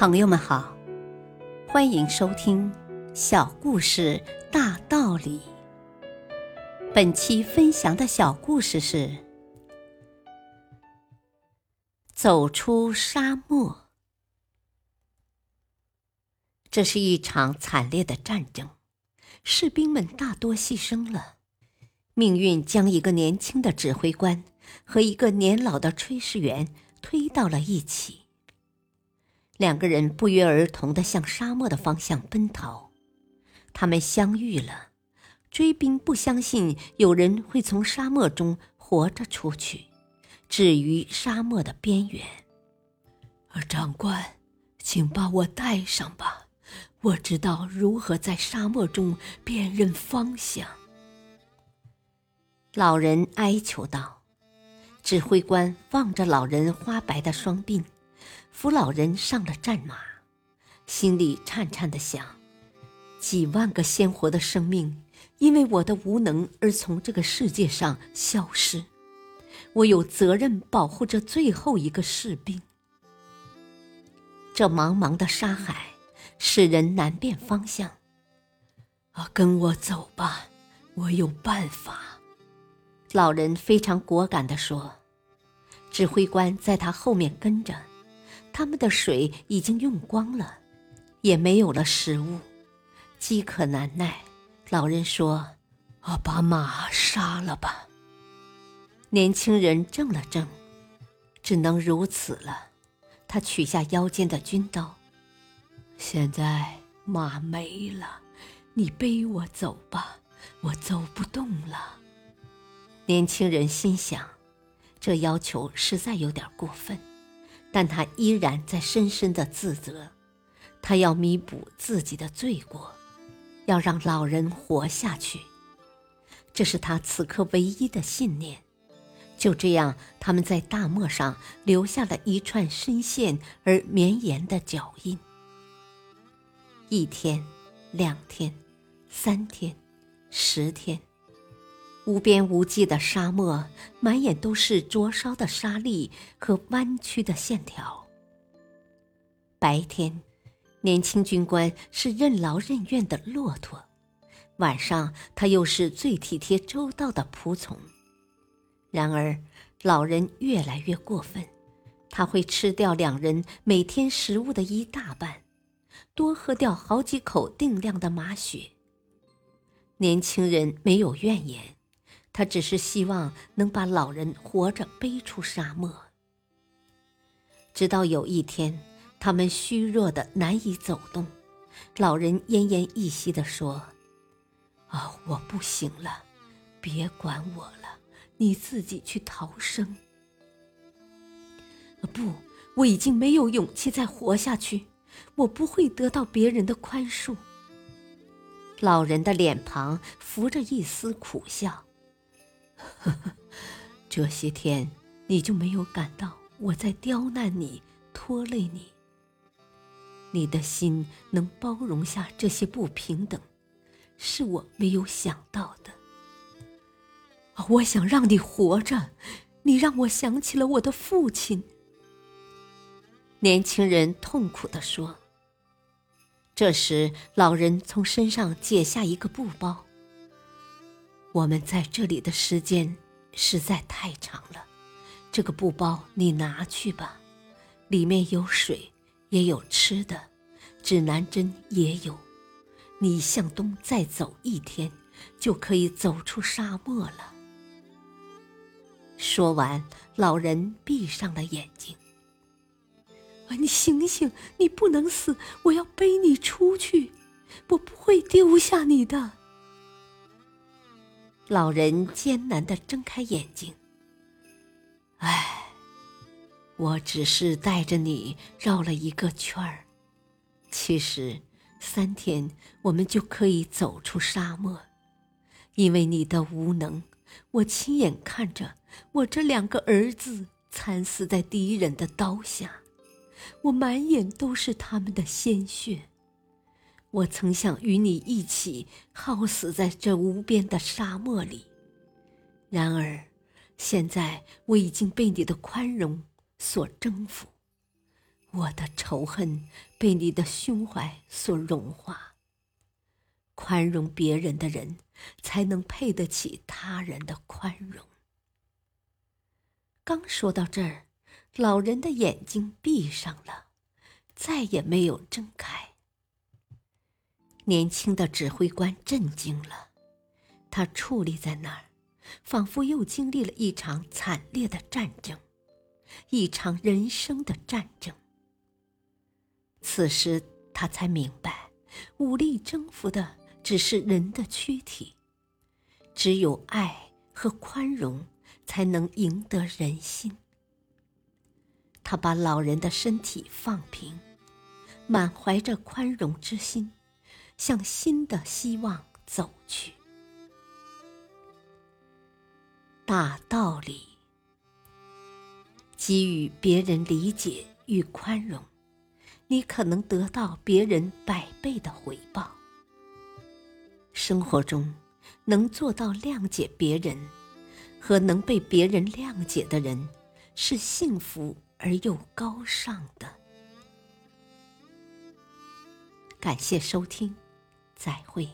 朋友们好，欢迎收听《小故事大道理》。本期分享的小故事是《走出沙漠》。这是一场惨烈的战争，士兵们大多牺牲了。命运将一个年轻的指挥官和一个年老的炊事员推到了一起。两个人不约而同的向沙漠的方向奔逃，他们相遇了。追兵不相信有人会从沙漠中活着出去，置于沙漠的边缘。而长官，请把我带上吧，我知道如何在沙漠中辨认方向。老人哀求道。指挥官望着老人花白的双鬓。扶老人上了战马，心里颤颤的想：几万个鲜活的生命因为我的无能而从这个世界上消失，我有责任保护这最后一个士兵。这茫茫的沙海使人难辨方向。啊，跟我走吧，我有办法。老人非常果敢地说。指挥官在他后面跟着。他们的水已经用光了，也没有了食物，饥渴难耐。老人说：“啊，把马杀了吧。”年轻人怔了怔，只能如此了。他取下腰间的军刀。现在马没了，你背我走吧，我走不动了。年轻人心想，这要求实在有点过分。但他依然在深深的自责，他要弥补自己的罪过，要让老人活下去，这是他此刻唯一的信念。就这样，他们在大漠上留下了一串深陷而绵延的脚印。一天，两天，三天，十天。无边无际的沙漠，满眼都是灼烧的沙砾和弯曲的线条。白天，年轻军官是任劳任怨的骆驼；晚上，他又是最体贴周到的仆从。然而，老人越来越过分，他会吃掉两人每天食物的一大半，多喝掉好几口定量的马血。年轻人没有怨言。他只是希望能把老人活着背出沙漠。直到有一天，他们虚弱的难以走动，老人奄奄一息地说：“啊，我不行了，别管我了，你自己去逃生。”不，我已经没有勇气再活下去，我不会得到别人的宽恕。老人的脸庞浮着一丝苦笑。呵呵，这些天你就没有感到我在刁难你、拖累你？你的心能包容下这些不平等，是我没有想到的。我想让你活着，你让我想起了我的父亲。年轻人痛苦地说。这时，老人从身上解下一个布包。我们在这里的时间实在太长了，这个布包你拿去吧，里面有水，也有吃的，指南针也有。你向东再走一天，就可以走出沙漠了。说完，老人闭上了眼睛。啊，你醒醒，你不能死，我要背你出去，我不会丢下你的。老人艰难地睁开眼睛。唉，我只是带着你绕了一个圈儿。其实，三天我们就可以走出沙漠。因为你的无能，我亲眼看着我这两个儿子惨死在敌人的刀下，我满眼都是他们的鲜血。我曾想与你一起耗死在这无边的沙漠里，然而，现在我已经被你的宽容所征服。我的仇恨被你的胸怀所融化。宽容别人的人，才能配得起他人的宽容。刚说到这儿，老人的眼睛闭上了，再也没有睁。年轻的指挥官震惊了，他矗立在那儿，仿佛又经历了一场惨烈的战争，一场人生的战争。此时他才明白，武力征服的只是人的躯体，只有爱和宽容才能赢得人心。他把老人的身体放平，满怀着宽容之心，向新的希望走去。大道理，给予别人理解与宽容。你可能得到别人百倍的回报。生活中，能做到谅解别人，和能被别人谅解的人，是幸福而又高尚的。感谢收听，再会。